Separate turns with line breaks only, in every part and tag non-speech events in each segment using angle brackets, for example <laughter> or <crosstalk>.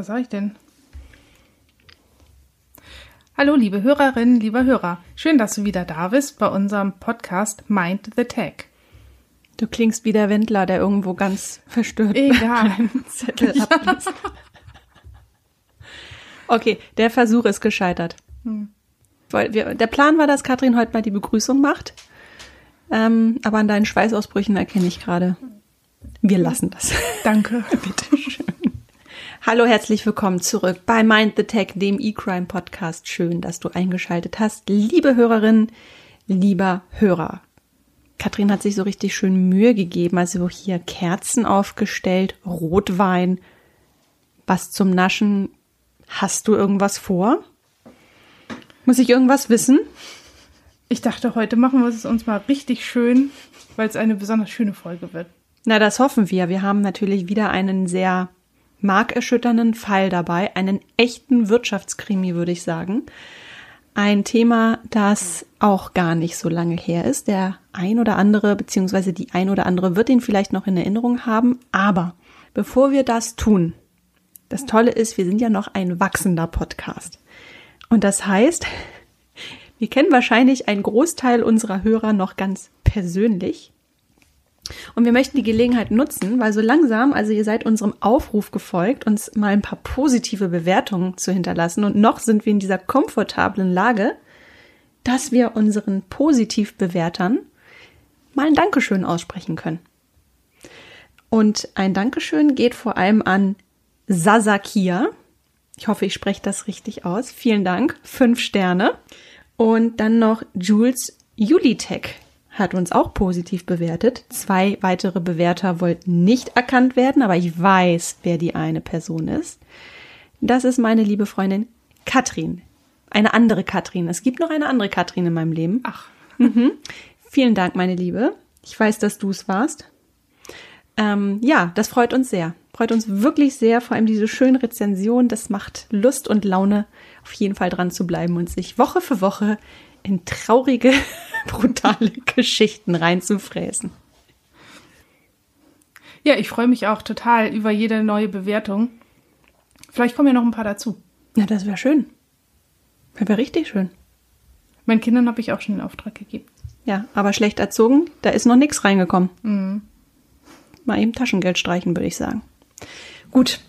was sag ich denn? Hallo, liebe Hörerinnen, lieber Hörer. Schön, dass du wieder da bist bei unserem Podcast Mind the Tech.
Du klingst wie der Wendler, der irgendwo ganz verstört
Egal.
Zettel <laughs> abliest. Okay, der Versuch ist gescheitert. Hm. Der Plan war, dass Katrin heute mal die Begrüßung macht. Ähm, aber an deinen Schweißausbrüchen erkenne ich gerade. Wir lassen das.
Danke. <laughs>
Bitte schön. Hallo, herzlich willkommen zurück bei Mind the Tech, dem E-Crime Podcast. Schön, dass du eingeschaltet hast. Liebe Hörerinnen, lieber Hörer. Katrin hat sich so richtig schön Mühe gegeben. Also hier Kerzen aufgestellt, Rotwein, was zum Naschen Hast du irgendwas vor? Muss ich irgendwas wissen?
Ich dachte, heute machen wir es uns mal richtig schön, weil es eine besonders schöne Folge wird.
Na, das hoffen wir. Wir haben natürlich wieder einen sehr markerschütternden Fall dabei, einen echten Wirtschaftskrimi, würde ich sagen. Ein Thema, das auch gar nicht so lange her ist. Der ein oder andere, beziehungsweise die ein oder andere wird ihn vielleicht noch in Erinnerung haben. Aber bevor wir das tun, das Tolle ist, wir sind ja noch ein wachsender Podcast. Und das heißt, <laughs> wir kennen wahrscheinlich einen Großteil unserer Hörer noch ganz persönlich. Und wir möchten die Gelegenheit nutzen, weil so langsam, also ihr seid unserem Aufruf gefolgt, uns mal ein paar positive Bewertungen zu hinterlassen. Und noch sind wir in dieser komfortablen Lage, dass wir unseren Positivbewertern mal ein Dankeschön aussprechen können. Und ein Dankeschön geht vor allem an Sasakia. Ich hoffe, ich spreche das richtig aus. Vielen Dank. Fünf Sterne. Und dann noch Jules Julitech hat uns auch positiv bewertet. Zwei weitere Bewerter wollten nicht erkannt werden, aber ich weiß, wer die eine Person ist. Das ist meine liebe Freundin Katrin. Eine andere Katrin. Es gibt noch eine andere Katrin in meinem Leben.
Ach.
Mhm. Vielen Dank, meine Liebe. Ich weiß, dass du es warst. Ähm, ja, das freut uns sehr. Freut uns wirklich sehr, vor allem diese schönen Rezensionen. Das macht Lust und Laune, auf jeden Fall dran zu bleiben und sich Woche für Woche in traurige, <laughs> brutale Geschichten reinzufräsen.
Ja, ich freue mich auch total über jede neue Bewertung. Vielleicht kommen ja noch ein paar dazu.
Ja, das wäre schön. Das wäre richtig schön.
Meinen Kindern habe ich auch schon den Auftrag gegeben.
Ja, aber schlecht erzogen, da ist noch nichts reingekommen.
Mhm
mal eben Taschengeld streichen, würde ich sagen. Gut,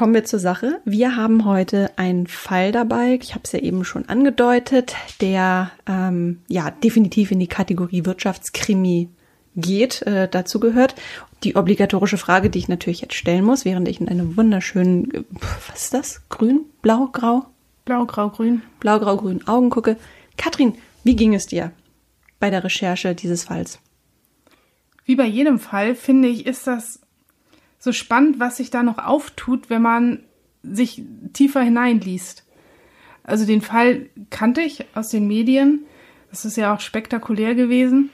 kommen wir zur Sache. Wir haben heute einen Fall dabei, ich habe es ja eben schon angedeutet, der ähm, ja definitiv in die Kategorie Wirtschaftskrimi geht, äh, dazu gehört. Die obligatorische Frage, die ich natürlich jetzt stellen muss, während ich in einem wunderschönen, was ist das? Grün, blau, grau?
Blau, grau, grün.
Blau, grau, grün Augen gucke. Katrin, wie ging es dir bei der Recherche dieses Falls?
wie bei jedem Fall, finde ich, ist das so spannend, was sich da noch auftut, wenn man sich tiefer hineinliest. Also den Fall kannte ich aus den Medien. Das ist ja auch spektakulär gewesen.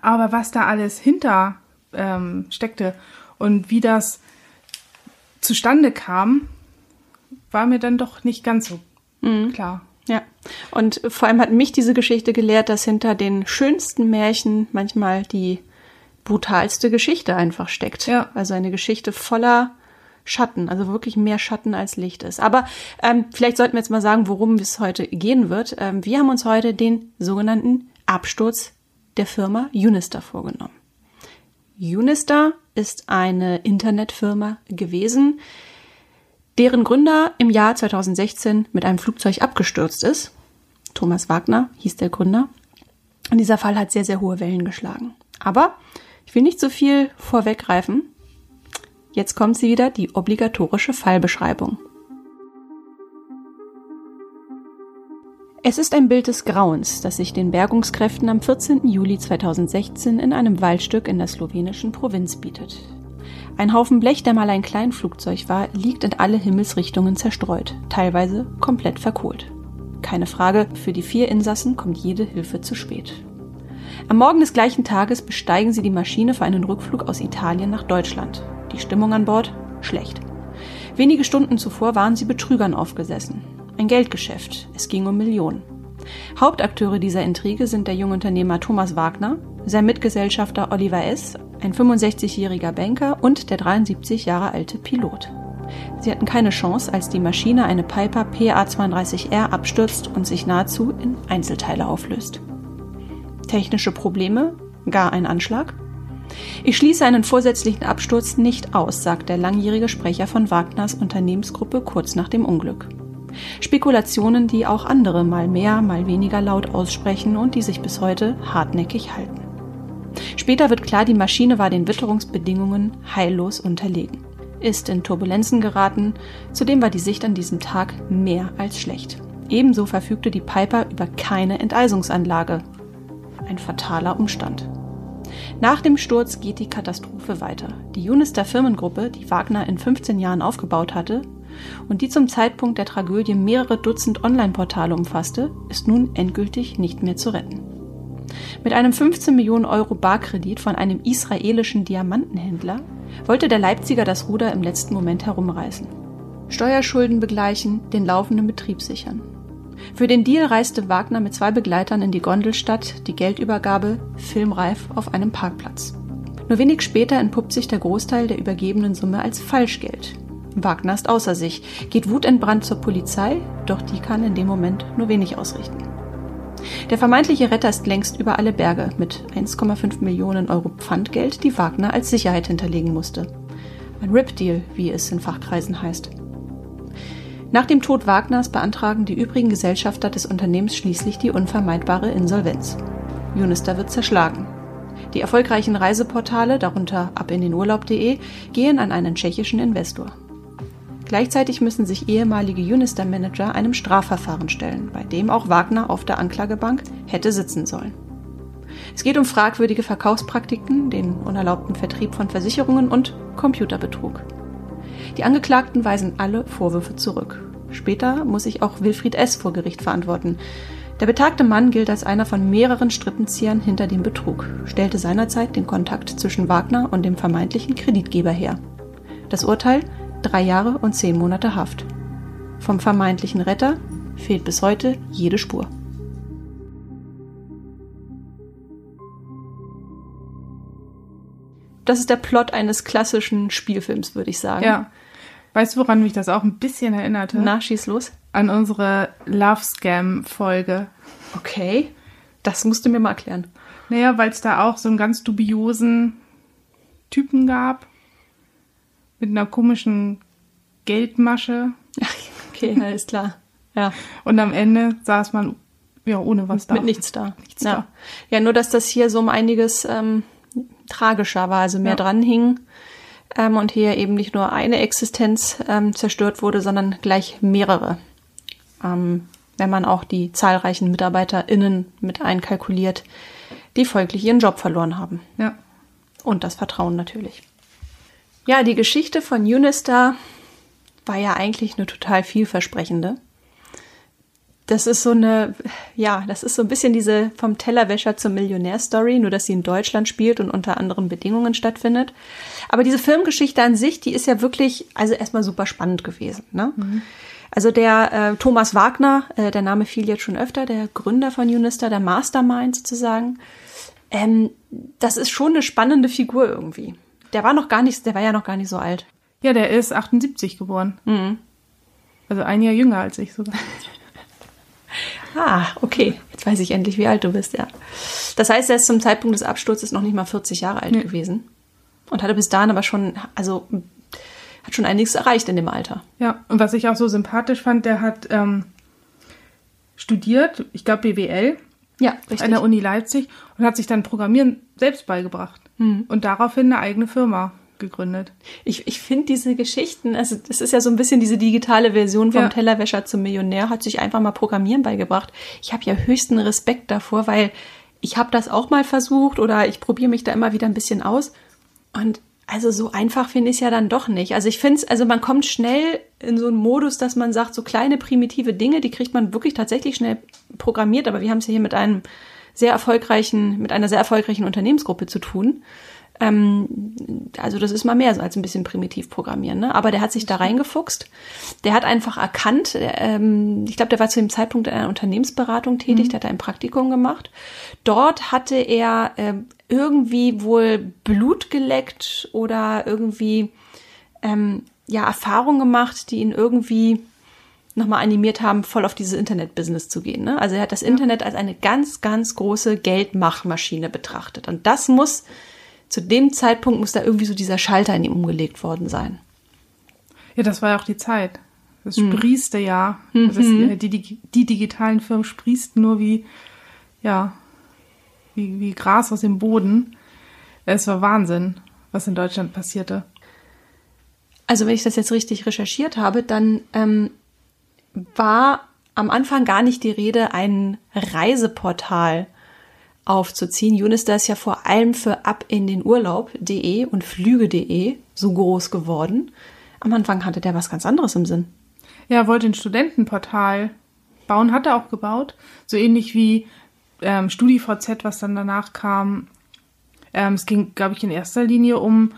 Aber was da alles hinter ähm, steckte und wie das zustande kam, war mir dann doch nicht ganz so mhm. klar.
Ja, und vor allem hat mich diese Geschichte gelehrt, dass hinter den schönsten Märchen manchmal die brutalste Geschichte einfach steckt.
Ja.
Also eine Geschichte voller Schatten, also wirklich mehr Schatten als Licht ist. Aber ähm, vielleicht sollten wir jetzt mal sagen, worum es heute gehen wird. Ähm, wir haben uns heute den sogenannten Absturz der Firma Unister vorgenommen. Unister ist eine Internetfirma gewesen, deren Gründer im Jahr 2016 mit einem Flugzeug abgestürzt ist. Thomas Wagner hieß der Gründer. Und dieser Fall hat sehr, sehr hohe Wellen geschlagen. Aber ich will nicht so viel vorweggreifen. Jetzt kommt sie wieder, die obligatorische Fallbeschreibung. Es ist ein Bild des Grauens, das sich den Bergungskräften am 14. Juli 2016 in einem Waldstück in der slowenischen Provinz bietet. Ein Haufen Blech, der mal ein Kleinflugzeug war, liegt in alle Himmelsrichtungen zerstreut, teilweise komplett verkohlt. Keine Frage, für die vier Insassen kommt jede Hilfe zu spät. Am Morgen des gleichen Tages besteigen sie die Maschine für einen Rückflug aus Italien nach Deutschland. Die Stimmung an Bord? Schlecht. Wenige Stunden zuvor waren sie Betrügern aufgesessen. Ein Geldgeschäft. Es ging um Millionen. Hauptakteure dieser Intrige sind der junge Unternehmer Thomas Wagner, sein Mitgesellschafter Oliver S., ein 65-jähriger Banker und der 73 Jahre alte Pilot. Sie hatten keine Chance, als die Maschine eine Piper PA-32R abstürzt und sich nahezu in Einzelteile auflöst. Technische Probleme? Gar ein Anschlag? Ich schließe einen vorsätzlichen Absturz nicht aus, sagt der langjährige Sprecher von Wagners Unternehmensgruppe kurz nach dem Unglück. Spekulationen, die auch andere mal mehr, mal weniger laut aussprechen und die sich bis heute hartnäckig halten. Später wird klar, die Maschine war den Witterungsbedingungen heillos unterlegen, ist in Turbulenzen geraten, zudem war die Sicht an diesem Tag mehr als schlecht. Ebenso verfügte die Piper über keine Enteisungsanlage. Ein fataler Umstand. Nach dem Sturz geht die Katastrophe weiter. Die Unister Firmengruppe, die Wagner in 15 Jahren aufgebaut hatte und die zum Zeitpunkt der Tragödie mehrere Dutzend Online-Portale umfasste, ist nun endgültig nicht mehr zu retten. Mit einem 15 Millionen Euro Barkredit von einem israelischen Diamantenhändler wollte der Leipziger das Ruder im letzten Moment herumreißen. Steuerschulden begleichen, den laufenden Betrieb sichern. Für den Deal reiste Wagner mit zwei Begleitern in die Gondelstadt, die Geldübergabe filmreif auf einem Parkplatz. Nur wenig später entpuppt sich der Großteil der übergebenen Summe als Falschgeld. Wagner ist außer sich, geht wutentbrannt zur Polizei, doch die kann in dem Moment nur wenig ausrichten. Der vermeintliche Retter ist längst über alle Berge mit 1,5 Millionen Euro Pfandgeld, die Wagner als Sicherheit hinterlegen musste. Ein Rip-Deal, wie es in Fachkreisen heißt. Nach dem Tod Wagners beantragen die übrigen Gesellschafter des Unternehmens schließlich die unvermeidbare Insolvenz. Unister wird zerschlagen. Die erfolgreichen Reiseportale, darunter abindenurlaub.de, gehen an einen tschechischen Investor. Gleichzeitig müssen sich ehemalige Unister-Manager einem Strafverfahren stellen, bei dem auch Wagner auf der Anklagebank hätte sitzen sollen. Es geht um fragwürdige Verkaufspraktiken, den unerlaubten Vertrieb von Versicherungen und Computerbetrug. Die Angeklagten weisen alle Vorwürfe zurück. Später muss sich auch Wilfried S. vor Gericht verantworten. Der betagte Mann gilt als einer von mehreren Strippenziehern hinter dem Betrug, stellte seinerzeit den Kontakt zwischen Wagner und dem vermeintlichen Kreditgeber her. Das Urteil? Drei Jahre und zehn Monate Haft. Vom vermeintlichen Retter fehlt bis heute jede Spur. Das ist der Plot eines klassischen Spielfilms, würde ich sagen.
Ja. Weißt du, woran mich das auch ein bisschen erinnerte?
Na, schieß los.
An unsere Love Scam-Folge.
Okay. Das musst du mir mal erklären.
Naja, weil es da auch so einen ganz dubiosen Typen gab. Mit einer komischen Geldmasche.
Okay, <laughs> alles klar. Ja.
Und am Ende saß man ja ohne was da.
Mit nichts da.
Nichts
ja.
da.
Ja, nur dass das hier so um einiges ähm, tragischer war, also mehr
Ja.
dran hing ähm, und hier eben nicht nur eine Existenz ähm, zerstört wurde, sondern gleich mehrere. Ähm, wenn man auch die zahlreichen MitarbeiterInnen mit einkalkuliert, die folglich ihren Job verloren haben.
Ja.
Und das Vertrauen natürlich. Ja, die Geschichte von Unistar war ja eigentlich eine total vielversprechende. Das ist so eine, ja, das ist so ein bisschen diese vom Tellerwäscher zum Millionär-Story, nur dass sie in Deutschland spielt und unter anderen Bedingungen stattfindet. Aber diese Filmgeschichte an sich, die ist ja wirklich, also erstmal super spannend gewesen. Ne? Also der äh, Thomas Wagner, äh, der Name fiel jetzt schon öfter, der Gründer von Unistar, der Mastermind sozusagen, ähm, das ist schon eine spannende Figur irgendwie. Der war noch gar nicht, der war ja noch gar nicht so alt.
Ja, der ist 78 geboren.
Mhm.
Also ein Jahr jünger als ich sogar. <laughs>
Ah, okay. Jetzt weiß ich endlich, wie alt du bist, ja. Das heißt, er ist zum Zeitpunkt des Absturzes noch nicht mal 40 Jahre alt
Nee.
gewesen. Und hatte bis dahin aber schon, also hat schon einiges erreicht in dem Alter.
Ja, und was ich auch so sympathisch fand, der hat ähm, studiert, ich glaube BWL,
Ja,
an der Uni Leipzig und hat sich dann Programmieren selbst beigebracht. Und daraufhin eine eigene Firma gegründet.
Ich, ich finde diese Geschichten, also das ist ja so ein bisschen diese digitale Version vom
Ja.
Tellerwäscher zum Millionär, hat sich einfach mal Programmieren beigebracht. Ich habe ja höchsten Respekt davor, weil ich habe das auch mal versucht oder ich probiere mich da immer wieder ein bisschen aus. Und also so einfach finde ich es ja dann doch nicht. Also ich finde es, also man kommt schnell in so einen Modus, dass man sagt, so kleine primitive Dinge, die kriegt man wirklich tatsächlich schnell programmiert. Aber wir haben es ja hier mit einem sehr erfolgreichen, mit einer sehr erfolgreichen Unternehmensgruppe zu tun. Ähm, also das ist mal mehr als ein bisschen primitiv programmieren, ne? Aber der hat sich da reingefuchst. Der hat einfach erkannt, ähm, ich glaube, der war zu dem Zeitpunkt in einer Unternehmensberatung tätig, der hat ein Praktikum gemacht. Dort hatte er äh, irgendwie wohl Blut geleckt oder irgendwie ähm, ja Erfahrungen gemacht, die ihn irgendwie nochmal animiert haben, voll auf dieses Internet-Business zu gehen. Ne? Also er hat das Internet als eine ganz, ganz große Geldmachmaschine betrachtet. Und das muss, zu dem Zeitpunkt muss da irgendwie so dieser Schalter in ihm umgelegt worden sein.
Ja, das war ja auch die Zeit. Das sprießte ja. Das, äh, die, die, die digitalen Firmen sprießten nur wie, ja, wie, wie Gras aus dem Boden. Es war Wahnsinn, was in Deutschland passierte.
Also wenn ich das jetzt richtig recherchiert habe, dann ähm, war am Anfang gar nicht die Rede, ein Reiseportal aufzuziehen. Unistar ist ja vor allem für ab in den Urlaub.de und Flüge.de so groß geworden. Am Anfang hatte der was ganz anderes im Sinn.
Ja, er wollte ein Studentenportal bauen, hat er auch gebaut. So ähnlich wie ähm, StudiVZ, was dann danach kam. Ähm, es ging, glaube ich, in erster Linie um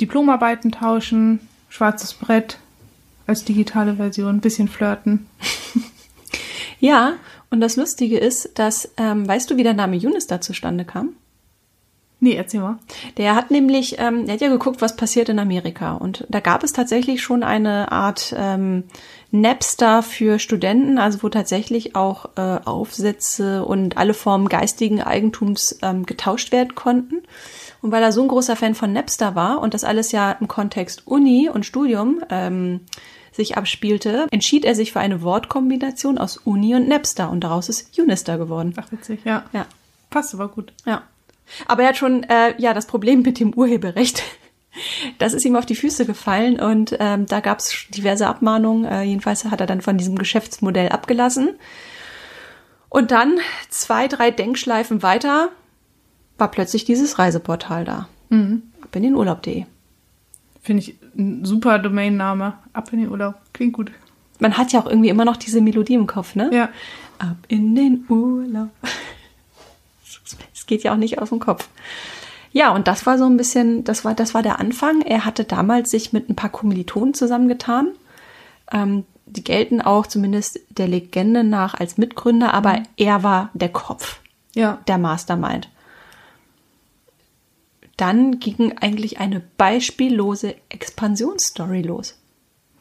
Diplomarbeiten tauschen, schwarzes Brett als digitale Version, bisschen flirten. <laughs>
Ja, und das Lustige ist, dass, ähm, weißt du, wie der Name Unistar zustande kam?
Nee, erzähl mal.
Der hat nämlich, ähm, er hat ja geguckt, was passiert in Amerika. Und da gab es tatsächlich schon eine Art ähm, Napster für Studenten, also wo tatsächlich auch äh, Aufsätze und alle Formen geistigen Eigentums ähm, getauscht werden konnten. Und weil er so ein großer Fan von Napster war und das alles ja im Kontext Uni und Studium ähm, sich abspielte, entschied er sich für eine Wortkombination aus Uni und Napster und daraus ist Unistar geworden.
Ach, witzig, ja.
Ja.
Passt aber gut.
Ja. Aber er hat schon, äh, ja, das Problem mit dem Urheberrecht. <laughs> Das ist ihm auf die Füße gefallen und ähm, da gab es diverse Abmahnungen. Äh, jedenfalls hat er dann von diesem Geschäftsmodell abgelassen. Und dann zwei, drei Denkschleifen weiter war plötzlich dieses Reiseportal da. Ab in den Urlaub.de.
Finde ich ein super Domainname. Ab in den Urlaub. Klingt gut.
Man hat ja auch irgendwie immer noch diese Melodie im Kopf, ne?
Ja.
Ab in den Urlaub. <laughs> Es geht ja auch nicht aus dem Kopf. Ja, und das war so ein bisschen, das war, das war der Anfang. Er hatte damals sich mit ein paar Kommilitonen zusammengetan. Ähm, die gelten auch zumindest der Legende nach als Mitgründer, aber er war der Kopf,
Ja.
der Mastermind. Dann ging eigentlich eine beispiellose Expansionsstory los.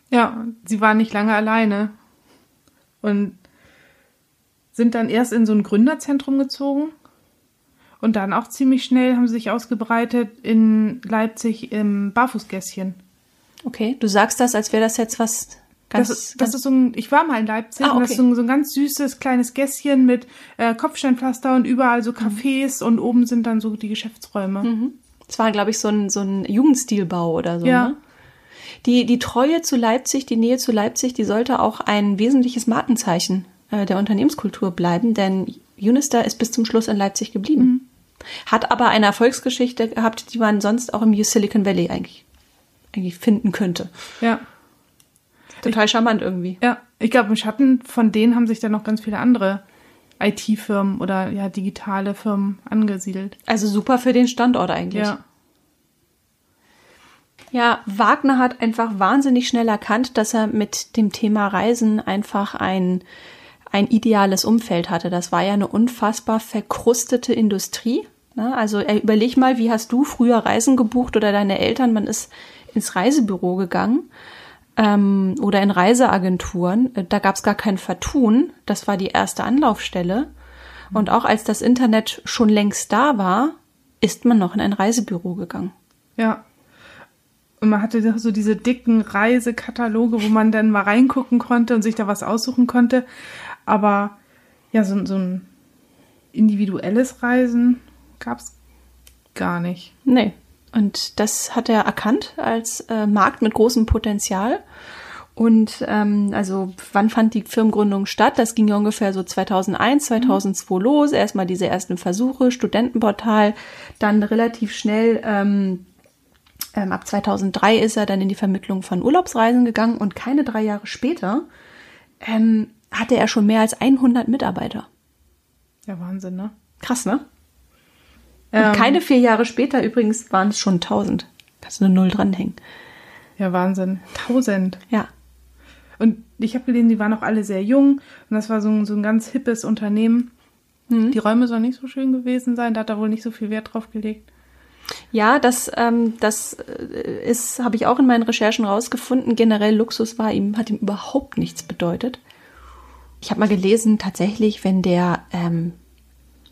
Ja, sie waren nicht lange alleine. Und sind dann erst in so ein Gründerzentrum gezogen. Und dann auch ziemlich schnell haben sie sich ausgebreitet in Leipzig im Barfußgässchen.
Okay, du sagst das, als wäre das jetzt was ganz.
Das, ist- das ist so ein, ich war mal in Leipzig
Ah,
und das
okay.
ist so ein, so ein ganz süßes kleines Gässchen mit äh, Kopfsteinpflaster und überall so Cafés und oben sind dann so die Geschäftsräume.
Es war, glaube ich, so ein, so ein Jugendstilbau oder so.
Ja.
Ne? Die, die Treue zu Leipzig, die Nähe zu Leipzig, die sollte auch ein wesentliches Markenzeichen äh, der Unternehmenskultur bleiben, denn Unistar ist bis zum Schluss in Leipzig geblieben. Hat aber eine Erfolgsgeschichte gehabt, die man sonst auch im Silicon Valley eigentlich, eigentlich finden könnte.
Ja.
Total charmant irgendwie.
Ja, ich glaube, im Schatten von denen haben sich dann noch ganz viele andere IT-Firmen oder ja, digitale Firmen angesiedelt.
Also super für den Standort eigentlich.
Ja.
Ja, Wagner hat einfach wahnsinnig schnell erkannt, dass er mit dem Thema Reisen einfach ein, ein ideales Umfeld hatte. Das war ja eine unfassbar verkrustete Industrie. Ne? Also überleg mal, wie hast du früher Reisen gebucht oder deine Eltern? Man ist ins Reisebüro gegangen ähm, oder in Reiseagenturen. Äh, Da gab es gar kein Vertun. Das war die erste Anlaufstelle. Und auch als das Internet schon längst da war, ist man noch in ein Reisebüro gegangen.
Ja. Und man hatte so diese dicken Reisekataloge, wo man dann mal reingucken konnte und sich da was aussuchen konnte. Aber ja, so, so ein individuelles Reisen gab es gar nicht.
Nee. Und das hat er erkannt als äh, Markt mit großem Potenzial. Und ähm, also wann fand die Firmengründung statt? Das ging ja ungefähr so 2001, 2002 los. Erstmal diese ersten Versuche, Studentenportal, dann relativ schnell ähm, ähm, ab 2003 ist er dann in die Vermittlung von Urlaubsreisen gegangen und keine drei Jahre später ähm, hatte er schon mehr als 100 Mitarbeiter.
Ja, Wahnsinn, ne?
Krass, ne? Und keine vier Jahre später übrigens waren es schon 1000. Kannst du eine Null dranhängen.
Ja, Wahnsinn. Tausend.
Ja.
Und ich habe gelesen, die waren auch alle sehr jung und das war so ein, so ein ganz hippes Unternehmen. Die Räume sollen nicht so schön gewesen sein, da hat er wohl nicht so viel Wert drauf gelegt.
Ja, das, ähm, das äh, ist, habe ich auch in meinen Recherchen rausgefunden. Generell Luxus war ihm, hat ihm überhaupt nichts bedeutet. Ich habe mal gelesen, tatsächlich, wenn der ähm,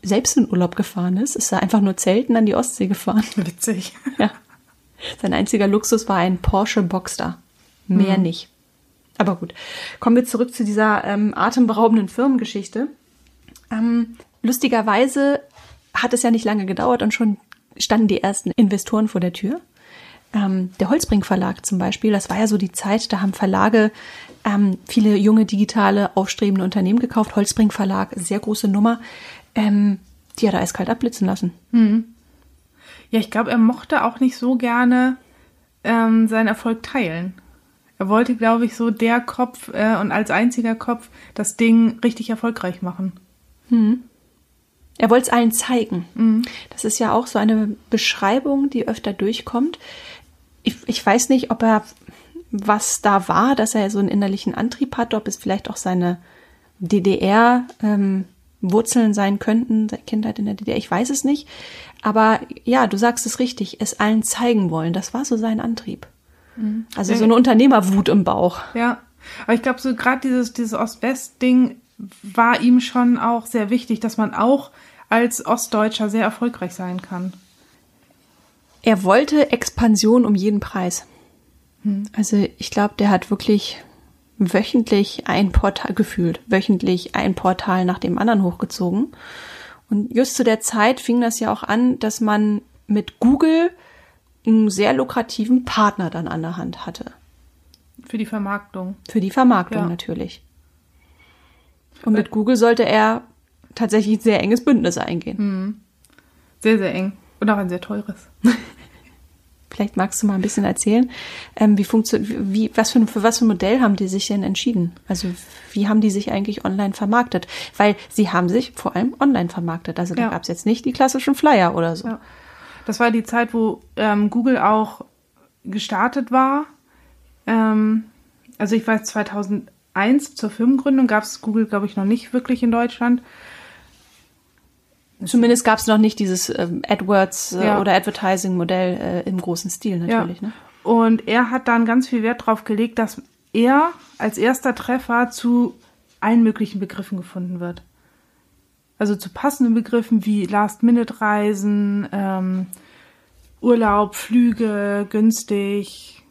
selbst in Urlaub gefahren ist, ist er einfach nur Zelten an die Ostsee gefahren. <laughs>
Witzig.
Ja. Sein einziger Luxus war ein Porsche Boxster. Mehr nicht. Aber gut. Kommen wir zurück zu dieser ähm, atemberaubenden Firmengeschichte. Ähm, lustigerweise hat es ja nicht lange gedauert und schon standen die ersten Investoren vor der Tür. Ähm, der Holzbrink Verlag zum Beispiel, das war ja so die Zeit, da haben Verlage ähm, viele junge digitale aufstrebende Unternehmen gekauft. Holzbrink Verlag, sehr große Nummer, ähm, die hat er eiskalt abblitzen lassen.
Ja, ich glaube, er mochte auch nicht so gerne ähm, seinen Erfolg teilen. Er wollte, glaube ich, so der Kopf äh, und als einziger Kopf das Ding richtig erfolgreich machen.
Er wollte es allen zeigen. Das ist ja auch so eine Beschreibung, die öfter durchkommt. Ich, ich weiß nicht, ob er, was da war, dass er so einen innerlichen Antrieb hat, ob es vielleicht auch seine DDR-Wurzeln sein könnten, seine Kindheit in der DDR, ich weiß es nicht. Aber ja, du sagst es richtig, es allen zeigen wollen, das war so sein Antrieb. Also so eine Unternehmerwut im Bauch.
Ja, aber ich glaube, so gerade dieses, dieses Ost-West-Ding war ihm schon auch sehr wichtig, dass man auch als Ostdeutscher sehr erfolgreich sein kann.
Er wollte Expansion um jeden Preis. Also ich glaube, der hat wirklich wöchentlich ein Portal gefühlt, wöchentlich ein Portal nach dem anderen hochgezogen. Und just zu der Zeit fing das ja auch an, dass man mit Google einen sehr lukrativen Partner dann an der Hand hatte.
Für die Vermarktung.
Für die Vermarktung
Ja.
natürlich. Und mit Google sollte er tatsächlich ein sehr enges Bündnis eingehen.
Sehr, sehr eng. Und auch ein sehr teures. <laughs>
Vielleicht magst du mal ein bisschen erzählen, ähm, wie funktioniert, wie, was für, für was für ein Modell haben die sich denn entschieden? Also wie haben die sich eigentlich online vermarktet? Weil sie haben sich vor allem online vermarktet. Also da
Ja.
gab es jetzt nicht die klassischen Flyer oder so.
Ja. Das war die Zeit, wo ähm, Google auch gestartet war. Ähm, also ich weiß, 2001 zur Firmengründung gab es Google, glaube ich, noch nicht wirklich in Deutschland.
Zumindest gab es noch nicht dieses ähm, AdWords äh,
Ja.
oder Advertising-Modell äh, im großen Stil natürlich.
ja.
Ne?
Und er hat dann ganz viel Wert darauf gelegt, dass er als erster Treffer zu allen möglichen Begriffen gefunden wird. Also zu passenden Begriffen wie Last-Minute-Reisen, ähm, Urlaub, Flüge, günstig,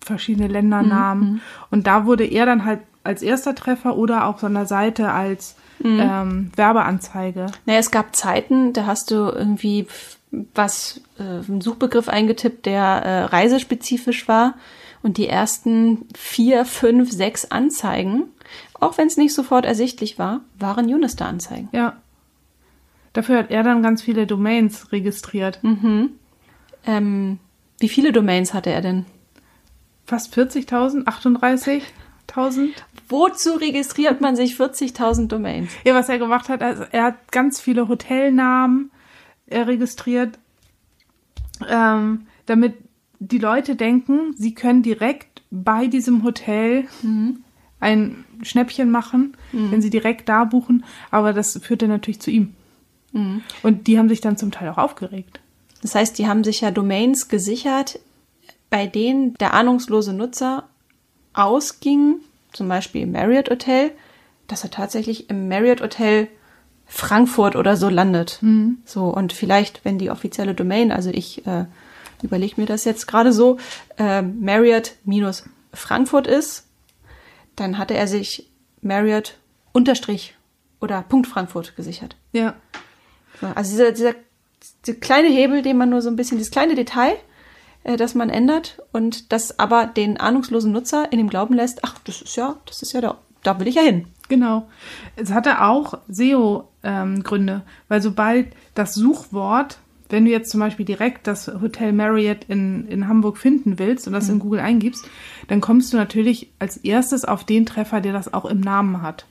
verschiedene Ländernamen. Und da wurde er dann halt als erster Treffer oder an der Seite als ähm, Werbeanzeige.
Naja, es gab Zeiten, da hast du irgendwie was, äh, einen Suchbegriff eingetippt, der äh, reisespezifisch war. Und die ersten vier, fünf, sechs Anzeigen, auch wenn es nicht sofort ersichtlich war, waren Unister-Anzeigen.
Ja. Dafür hat er dann ganz viele Domains registriert.
Ähm, wie viele Domains hatte er denn?
Fast 40.000, 38.000.
Wozu registriert man sich 40.000 Domains?
Ja, was er gemacht hat, also er hat ganz viele Hotelnamen äh, registriert, ähm, damit die Leute denken, sie können direkt bei diesem Hotel ein Schnäppchen machen, wenn sie direkt da buchen. Aber das führte natürlich zu ihm. Und die haben sich dann zum Teil auch aufgeregt.
Das heißt, die haben sich ja Domains gesichert, bei denen der ahnungslose Nutzer ausging, zum Beispiel im Marriott Hotel, dass er tatsächlich im Marriott Hotel Frankfurt oder so landet. So, und vielleicht, wenn die offizielle Domain, also ich äh, überlege mir das jetzt gerade so, äh, Marriott minus Frankfurt ist, dann hatte er sich Marriott Unterstrich oder Punkt Frankfurt gesichert.
Ja.
So, Also dieser, dieser, dieser kleine Hebel, den man nur so ein bisschen, dieses kleine Detail, äh, das man ändert und das aber den ahnungslosen Nutzer in dem Glauben lässt, ach, das ist ja, das ist ja da, da will ich ja hin.
Genau. Es hatte auch SEO-Gründe, weil sobald das Suchwort, wenn du jetzt zum Beispiel direkt das Hotel Marriott in, in Hamburg finden willst und das in Google eingibst, dann kommst du natürlich als erstes auf den Treffer, der das auch im Namen hat.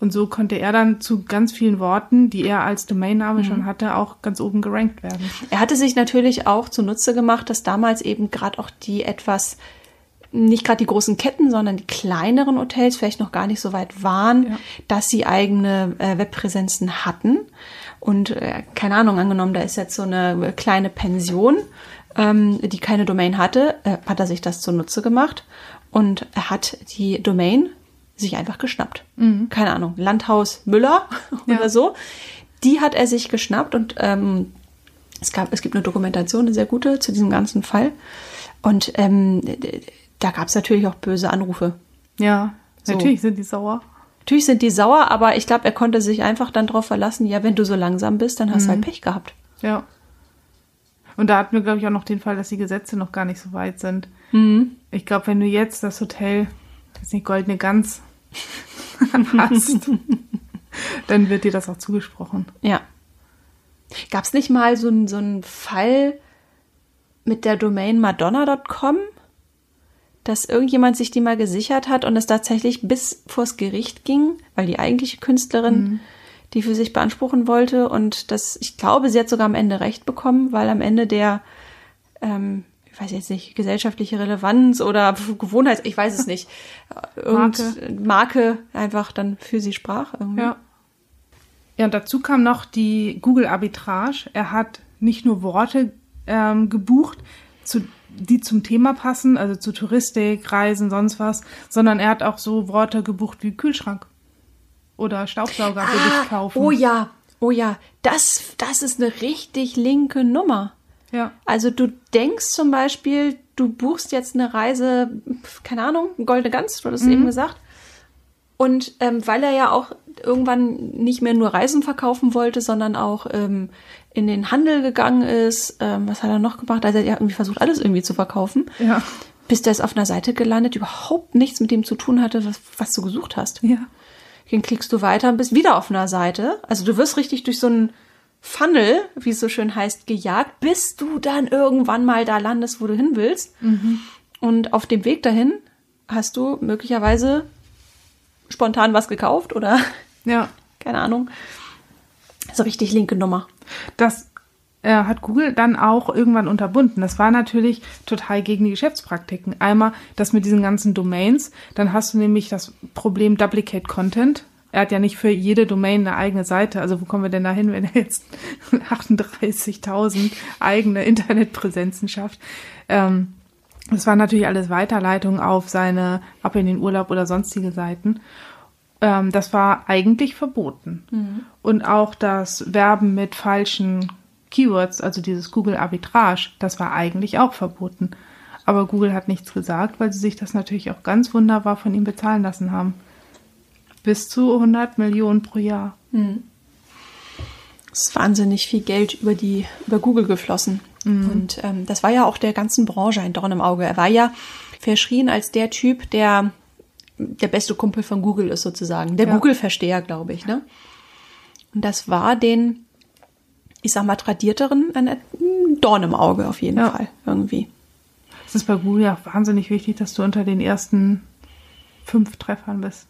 Und so konnte er dann zu ganz vielen Worten, die er als Domainname
Mhm.
schon hatte, auch ganz oben gerankt werden.
Er hatte sich natürlich auch zunutze gemacht, dass damals eben gerade auch die etwas, nicht gerade die großen Ketten, sondern die kleineren Hotels vielleicht noch gar nicht so weit waren,
Ja.
dass sie eigene äh, Webpräsenzen hatten. Und äh, keine Ahnung, angenommen, da ist jetzt so eine kleine Pension, ähm, die keine Domain hatte, äh, hat er sich das zunutze gemacht und hat die Domain sich einfach geschnappt. Keine Ahnung, Landhaus Müller <laughs>
Ja.
oder so. Die hat er sich geschnappt und ähm, es, gab, es gibt eine Dokumentation, eine sehr gute, zu diesem ganzen Fall. Und ähm, da gab es natürlich auch böse Anrufe.
Ja,
So.
natürlich sind die sauer.
Natürlich sind die sauer, aber ich glaube, er konnte sich einfach dann darauf verlassen, ja, wenn du so langsam bist, dann hast du halt Pech gehabt.
Ja. Und da hatten wir, glaube ich, auch noch den Fall, dass die Gesetze noch gar nicht so weit sind.
Mhm.
Ich glaube, wenn du jetzt das Hotel, weiß nicht, Goldene Gans <laughs> hast, dann wird dir das auch zugesprochen.
Ja. Gab es nicht mal so einen so Fall mit der Domain madonna.com, dass irgendjemand sich die mal gesichert hat und es tatsächlich bis vors Gericht ging, weil die eigentliche Künstlerin die für sich beanspruchen wollte und das, ich glaube, sie hat sogar am Ende recht bekommen, weil am Ende der, ähm, weiß jetzt nicht, gesellschaftliche Relevanz oder Gewohnheit, ich weiß es nicht, <laughs> Irgend
Marke.
Marke einfach dann für sie sprach. Irgendwie.
Ja. Ja, und dazu kam noch die Google Arbitrage. Er hat nicht nur Worte ähm, gebucht, zu, die zum Thema passen, also zu Touristik, Reisen, sonst was, sondern er hat auch so Worte gebucht wie Kühlschrank oder Staubsauger für dich kaufen.
Oh ja, oh ja, das, das ist eine richtig linke Nummer.
Ja,
Also du denkst zum Beispiel, du buchst jetzt eine Reise, keine Ahnung, Goldene Gans, du hast es eben gesagt. Und ähm, weil er ja auch irgendwann nicht mehr nur Reisen verkaufen wollte, sondern auch ähm, in den Handel gegangen ist, ähm, was hat er noch gemacht? Also er hat ja irgendwie versucht, alles irgendwie zu verkaufen.
ja,
Bis der ist auf einer Seite gelandet, die überhaupt nichts mit dem zu tun hatte, was, was du gesucht hast.
ja.
Dann klickst du weiter und bist wieder auf einer Seite. Also du wirst richtig durch so einen Funnel, wie es so schön heißt, gejagt, bis du dann irgendwann mal da landest, wo du hin willst. Und auf dem Weg dahin hast du möglicherweise spontan was gekauft oder <laughs>
Ja,
keine Ahnung. So richtig linke Nummer.
das äh, hat Google dann auch irgendwann unterbunden. Das war natürlich total gegen die Geschäftspraktiken. Einmal das mit diesen ganzen Domains, dann hast du nämlich das Problem Duplicate Content. Er hat ja nicht für jede Domain eine eigene Seite. Also wo kommen wir denn da hin, wenn er jetzt <laughs> 38.000 eigene Internetpräsenzen schafft? Ähm, das war natürlich alles Weiterleitung auf seine Ab in den Urlaub oder sonstige Seiten. Ähm, das war eigentlich verboten. Und auch das Werben mit falschen Keywords, also dieses Google Arbitrage, das war eigentlich auch verboten. Aber Google hat nichts gesagt, weil sie sich das natürlich auch ganz wunderbar von ihm bezahlen lassen haben. Bis zu 100 Millionen pro Jahr.
Es ist wahnsinnig viel Geld über die über Google geflossen. Und ähm, das war ja auch der ganzen Branche ein Dorn im Auge. Er war ja verschrien als der Typ, der der beste Kumpel von Google ist sozusagen. Der
Ja.
Google-Versteher, glaube ich. Ne? Und das war den, ich sag mal, tradierteren ein ein Dorn im Auge auf jeden
Ja.
Fall irgendwie.
Es ist bei Google ja wahnsinnig wichtig, dass du unter den ersten fünf Treffern bist.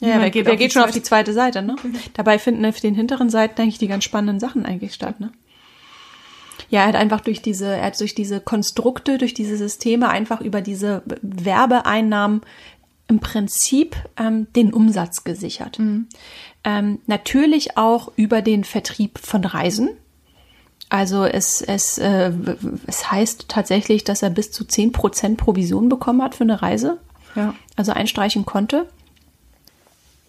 Ja, wer,
geht auf
geht schon auf die zweite Seite, ne? Dabei finden auf den hinteren Seiten eigentlich die ganz spannenden Sachen eigentlich statt, ne? Ja, er hat einfach durch diese, er hat durch diese Konstrukte, durch diese Systeme einfach über diese Werbeeinnahmen im Prinzip ähm, den Umsatz gesichert. Ähm, natürlich auch über den Vertrieb von Reisen. Also es, es, äh, es heißt tatsächlich, dass er bis zu 10% Provision bekommen hat für eine Reise
Ja.
also einstreichen konnte.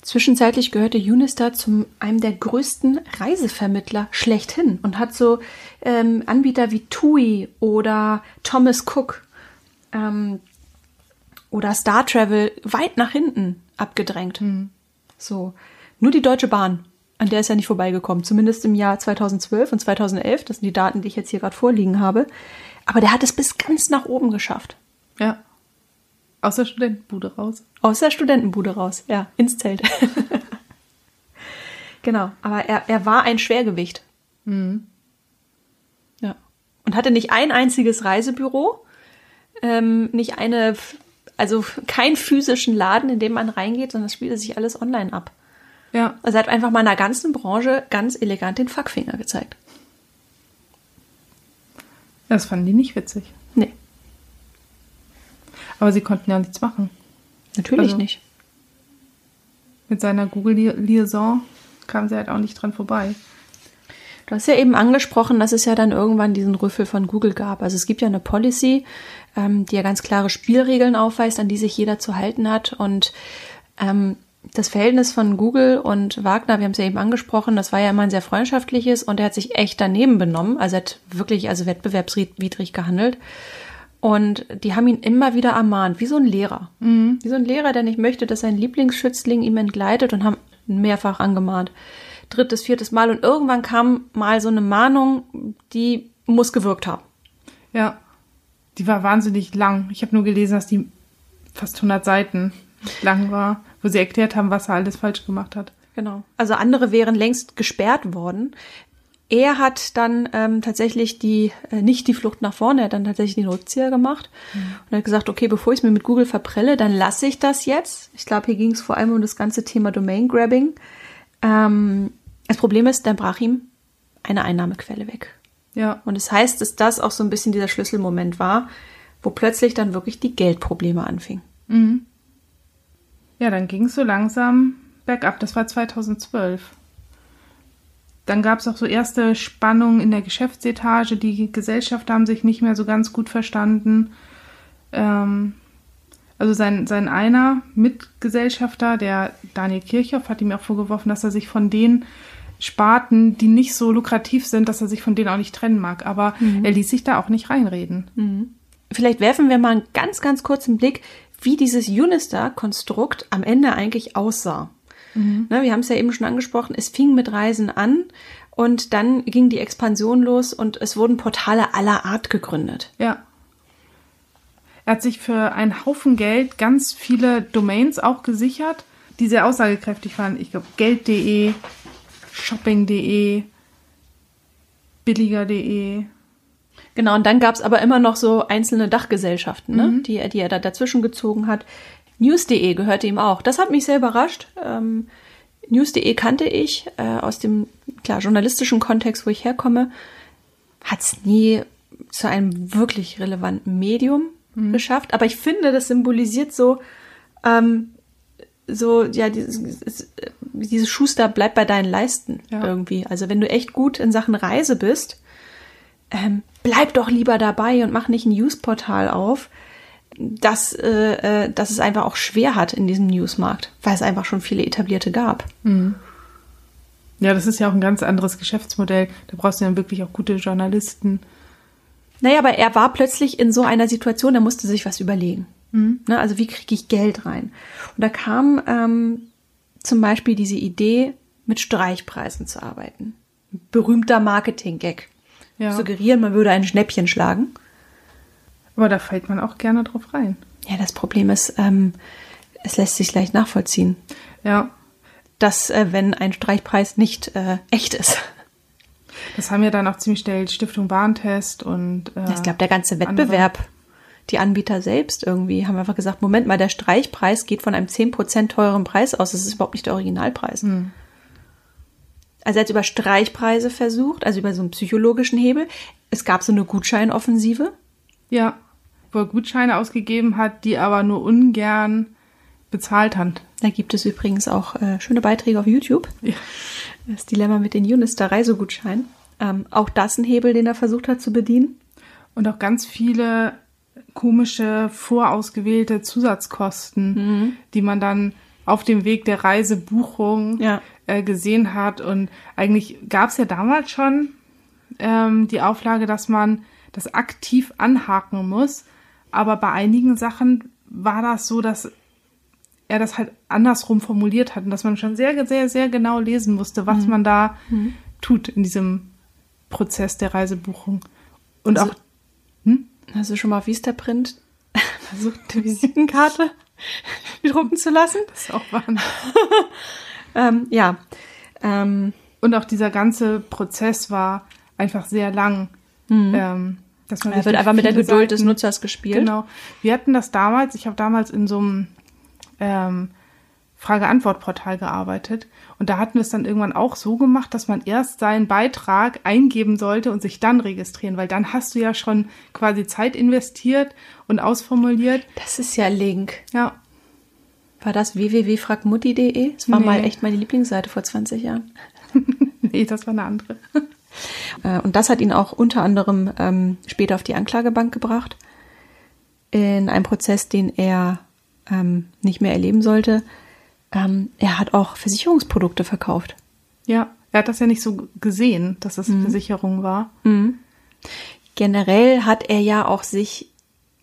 Zwischenzeitlich gehörte Unistar zum einem der größten Reisevermittler schlechthin und hat so ähm, Anbieter wie TUI oder Thomas Cook ähm, oder Star Travel weit nach hinten abgedrängt. So nur die Deutsche Bahn, an der ist er nicht vorbeigekommen, zumindest im Jahr 2012 und 2011. Das sind die Daten, die ich jetzt hier gerade vorliegen habe. Aber der hat es bis ganz nach oben geschafft.
Ja. Aus der Studentenbude raus.
Aus der Studentenbude raus, ja, ins Zelt. <laughs> genau, aber er, er war ein Schwergewicht. Ja. Und hatte nicht ein einziges Reisebüro, ähm, nicht eine, also keinen physischen Laden, in dem man reingeht, sondern das spielte sich alles online ab.
Ja.
Also er hat einfach meiner ganzen Branche ganz elegant den Fuckfinger gezeigt.
Das fanden die nicht witzig.
Nee,
Aber sie konnten ja nichts machen.
natürlich
Also-
nicht.
Mit seiner Google-Liaison kam sie halt auch nicht dran vorbei.
Du hast ja eben angesprochen, dass es ja dann irgendwann diesen Rüffel von Google gab. Also es gibt ja eine Policy, ähm, die ja ganz klare Spielregeln aufweist, an die sich jeder zu halten hat. Und ähm, das Verhältnis von Google und Wagner, wir haben es ja eben angesprochen, das war ja immer ein sehr freundschaftliches und er hat sich echt daneben benommen. Also er hat wirklich also wettbewerbswidrig gehandelt. Und die haben ihn immer wieder ermahnt, wie so ein Lehrer. Wie so ein Lehrer, der nicht möchte, dass sein Lieblingsschützling ihm entgleitet und haben mehrfach angemahnt. Drittes, viertes Mal. Und irgendwann kam mal so eine Mahnung, die muss gewirkt haben.
Ja. Die war wahnsinnig lang. Ich habe nur gelesen, dass die fast 100 Seiten lang war, wo sie erklärt haben, was er alles falsch gemacht hat.
Genau. Also andere wären längst gesperrt worden. Er hat dann ähm, tatsächlich die, äh, nicht die Flucht nach vorne, er hat dann tatsächlich den Rückzieher gemacht und hat gesagt, okay, bevor ich es mir mit Google verprelle, dann lasse ich das jetzt. Ich glaube, hier ging es vor allem um das ganze Thema Domain-Grabbing. Ähm, das Problem ist, dann brach ihm eine Einnahmequelle weg.
Ja.
Und es das heißt, dass das auch so ein bisschen dieser Schlüsselmoment war, wo plötzlich dann wirklich die Geldprobleme anfingen.
Ja, dann ging es so langsam bergab. Das war 2012. Dann gab es auch so erste Spannungen in der Geschäftsetage. Die Gesellschafter haben sich nicht mehr so ganz gut verstanden. Ähm, also sein, sein einer Mitgesellschafter, der Daniel Kirchhoff, hat ihm auch vorgeworfen, dass er sich von den Sparten, die nicht so lukrativ sind, dass er sich von denen auch nicht trennen mag. Aber er ließ sich da auch nicht reinreden.
Vielleicht werfen wir mal einen ganz, ganz kurzen Blick, wie dieses Unistar-Konstrukt am Ende eigentlich aussah. Ne, wir haben es ja eben schon angesprochen, es fing mit Reisen an und dann ging die Expansion los und es wurden Portale aller Art gegründet.
Ja. Er hat sich für einen Haufen Geld ganz viele Domains auch gesichert, die sehr aussagekräftig waren. Ich glaube, Geld.de, Shopping.de, billiger.de.
Genau, und dann gab es aber immer noch so einzelne Dachgesellschaften, ne, die, er- die er da dazwischen gezogen hat. News.de gehörte ihm auch. Das hat mich sehr überrascht. Ähm, News.de kannte ich äh, aus dem klar journalistischen Kontext, wo ich herkomme. Hat es nie zu einem wirklich relevanten Medium geschafft. Aber ich finde, das symbolisiert so, ähm, so ja dieses, dieses Schuster bleibt bei deinen Leisten
Ja.
irgendwie. Also wenn du echt gut in Sachen Reise bist, ähm, bleib doch lieber dabei und mach nicht ein Newsportal auf, das, äh, äh, das es einfach auch schwer hat in diesem Newsmarkt, weil es einfach schon viele etablierte gab.
Ja, das ist ja auch ein ganz anderes Geschäftsmodell. Da brauchst du ja wirklich auch gute Journalisten.
Naja, aber er war plötzlich in so einer Situation, er musste sich was überlegen. Ne, also wie kriege ich Geld rein? Und da kam ähm, zum Beispiel diese Idee, mit Streichpreisen zu arbeiten. Berühmter Marketing-Gag.
Ja.
Suggerieren, man würde ein Schnäppchen schlagen.
Aber da fällt man auch gerne drauf rein.
Ja, das Problem ist, ähm, es lässt sich leicht nachvollziehen,
Ja.
dass äh, wenn ein Streichpreis nicht äh, echt ist.
Das haben ja dann auch ziemlich schnell Stiftung Warentest und äh,
Ich glaube, der ganze
andere.
Wettbewerb, die Anbieter selbst irgendwie, haben einfach gesagt, Moment mal, der Streichpreis geht von einem 10% teureren Preis aus. Das ist überhaupt nicht der Originalpreis. Also er hat über Streichpreise versucht, also über so einen psychologischen Hebel. Es gab so eine Gutscheinoffensive.
Ja, wo er Gutscheine ausgegeben hat, die aber nur ungern bezahlt hat.
Da gibt es übrigens auch äh, schöne Beiträge auf YouTube.
Ja.
Das Dilemma mit den Unister Reisegutscheinen. Ähm, auch das ein Hebel, den er versucht hat zu bedienen.
Und auch ganz viele komische, vorausgewählte Zusatzkosten, die man dann auf dem Weg der Reisebuchung
Ja.
äh, gesehen hat. Und eigentlich gab es ja damals schon ähm, die Auflage, dass man das aktiv anhaken muss. Aber bei einigen Sachen war das so, dass er das halt andersrum formuliert hat und dass man schon sehr, sehr, sehr genau lesen musste, was man da tut in diesem Prozess der Reisebuchung. Und
Also-
auch
Hast du schon mal auf Vistaprint <laughs> versucht, eine <laughs> Visitenkarte <laughs> drucken zu lassen?
Das ist auch Wahnsinn.
Ähm, ja. Ähm,
Und auch dieser ganze Prozess war einfach sehr lang. Ähm, dass man
er
sich
wird einfach mit der Geduld des
Seiten-
Nutzers gespielt.
Genau. Wir hatten das damals, ich habe damals in so einem ähm, Frage-Antwort-Portal gearbeitet. Und da hatten wir es dann irgendwann auch so gemacht, dass man erst seinen Beitrag eingeben sollte und sich dann registrieren, weil dann hast du ja schon quasi Zeit investiert und ausformuliert.
Das ist ja Link.
Ja.
War das www.fragmutti.de? Das war
Nee.
mal echt meine Lieblingsseite vor 20 Jahren. <laughs>
nee, das war eine andere.
Äh, Und das hat ihn auch unter anderem ähm, später auf die Anklagebank gebracht. In einem Prozess, den er ähm, nicht mehr erleben sollte. Ähm, er hat auch Versicherungsprodukte verkauft.
Ja, er hat das ja nicht so gesehen, dass das Versicherung war.
Generell hat er ja auch sich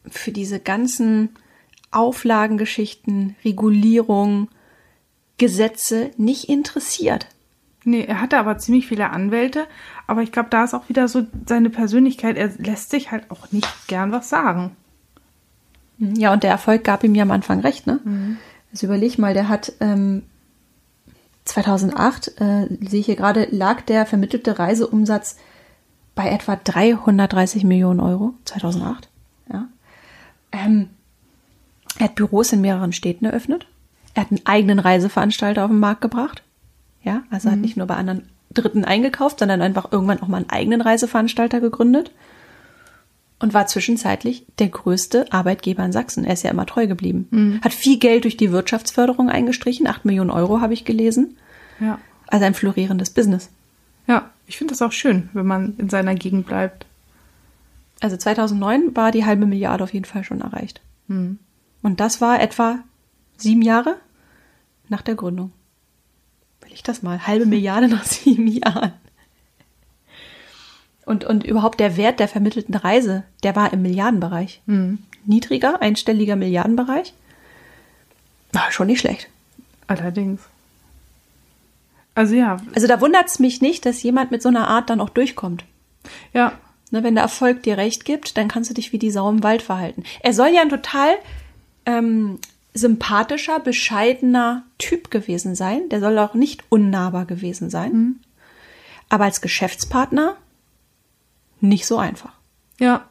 für diese ganzen Auflagengeschichten, Regulierung, Gesetze nicht interessiert.
Nee, er hatte aber ziemlich viele Anwälte, aber ich glaube, da ist auch wieder so seine Persönlichkeit. Er lässt sich halt auch nicht gern was sagen.
Ja, und der Erfolg gab ihm ja am Anfang recht, ne? Also überleg mal, der hat ähm, 2008, äh, sehe ich hier gerade, lag der vermittelte Reiseumsatz bei etwa 330 Millionen Euro. 2008, ja. Ähm, er hat Büros in mehreren Städten eröffnet. Er hat einen eigenen Reiseveranstalter auf den Markt gebracht. Ja, also hat nicht nur bei anderen Dritten eingekauft, sondern einfach irgendwann auch mal einen eigenen Reiseveranstalter gegründet und war zwischenzeitlich der größte Arbeitgeber in Sachsen. Er ist ja immer treu geblieben. Hat viel Geld durch die Wirtschaftsförderung eingestrichen. Acht Millionen Euro habe ich gelesen.
Ja.
Also ein florierendes Business.
Ja, ich finde das auch schön, wenn man in seiner Gegend bleibt.
Also 2009 war die halbe Milliarde auf jeden Fall schon erreicht. Und das war etwa sieben Jahre nach der Gründung. Ich das mal? Halbe Milliarde nach sieben Jahren. Und, und überhaupt der Wert der vermittelten Reise, der war im Milliardenbereich. Niedriger, einstelliger Milliardenbereich. War schon nicht schlecht.
Allerdings. Also ja,
Also da wundert es mich nicht, dass jemand mit so einer Art dann auch durchkommt.
ja,
Ne, wenn der Erfolg dir recht gibt, dann kannst du dich wie die Sau im Wald verhalten. Er soll ja ein total ähm, sympathischer, bescheidener Typ gewesen sein. Der soll auch nicht unnahbar gewesen sein. Aber als Geschäftspartner nicht so einfach.
ja.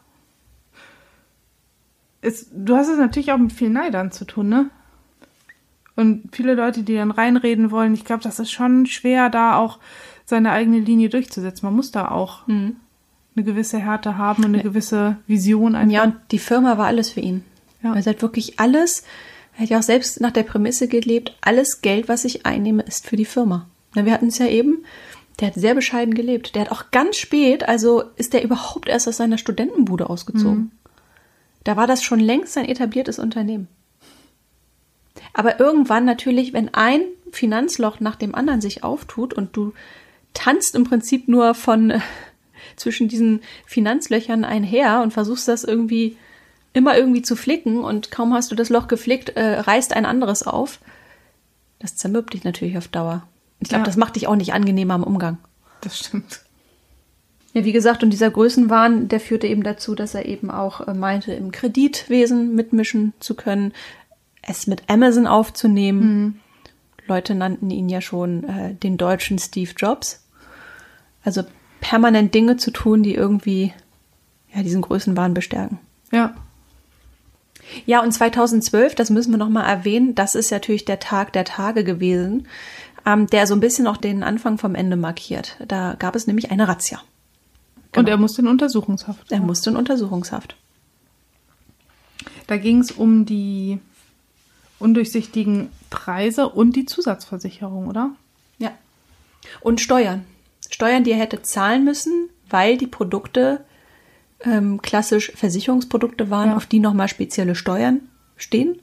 Es, du hast es natürlich auch mit vielen Neidern zu tun, ne? Und viele Leute, die dann reinreden wollen, ich glaube, das ist schon schwer, da auch seine eigene Linie durchzusetzen. Man muss da auch eine gewisse Härte haben und eine gewisse Vision einfach.
Ja, und die Firma war alles für ihn.
Ja.
Also er hat wirklich alles, er hat ja auch selbst nach der Prämisse gelebt, alles Geld, was ich einnehme, ist für die Firma. Na, wir hatten es ja eben, der hat sehr bescheiden gelebt. Der hat auch ganz spät, also ist der überhaupt erst aus seiner Studentenbude ausgezogen. Da war das schon längst ein etabliertes Unternehmen. Aber irgendwann natürlich, wenn ein Finanzloch nach dem anderen sich auftut und du tanzt im Prinzip nur von äh, zwischen diesen Finanzlöchern einher und versuchst das irgendwie immer irgendwie zu flicken und kaum hast du das Loch geflickt, äh, reißt ein anderes auf. Das zermürbt dich natürlich auf Dauer. Ich glaube,
Ja.
das macht dich auch nicht angenehmer im Umgang.
Das stimmt.
Ja, wie gesagt, und dieser Größenwahn, der führte eben dazu, dass er eben auch äh, meinte, im Kreditwesen mitmischen zu können, es mit Amazon aufzunehmen. Leute nannten ihn ja schon äh, den deutschen Steve Jobs. Also permanent Dinge zu tun, die irgendwie ja diesen Größenwahn bestärken.
Ja.
Ja, und 2012, das müssen wir nochmal erwähnen, das ist natürlich der Tag der Tage gewesen, ähm, der so ein bisschen auch den Anfang vom Ende markiert. Da gab es nämlich eine Razzia.
Und er musste in Untersuchungshaft.
Er musste in Untersuchungshaft.
Da ging es um die undurchsichtigen Preise und die Zusatzversicherung, oder?
Ja. Und Steuern. Steuern, die er hätte zahlen müssen, weil die Produkte ähm, klassisch Versicherungsprodukte waren,
Ja.
auf die nochmal spezielle Steuern stehen,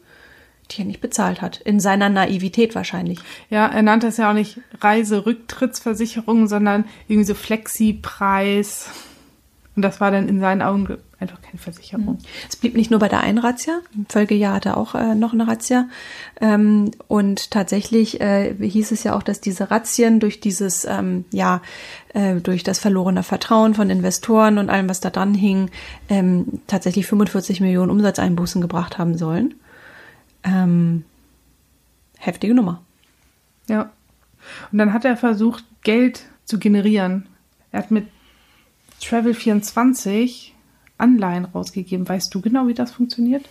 die er nicht bezahlt hat. In seiner Naivität wahrscheinlich.
Ja, er nannte es ja auch nicht Reiserücktrittsversicherung, sondern irgendwie so Flexi-Preis. Und das war dann in seinen Augen einfach keine Versicherung.
Es blieb nicht nur bei der einen Razzia, im Folgejahr hatte er auch äh, noch eine Razzia. Ähm, und tatsächlich äh, hieß es ja auch, dass diese Razzien durch dieses, ähm, ja, äh, durch das verlorene Vertrauen von Investoren und allem, was da dran hing, ähm, tatsächlich 45 Millionen Umsatzeinbußen gebracht haben sollen. Ähm, heftige Nummer.
Ja. Und dann hat er versucht, Geld zu generieren. Er hat mit Travel24 Anleihen rausgegeben. Weißt du genau, wie das funktioniert?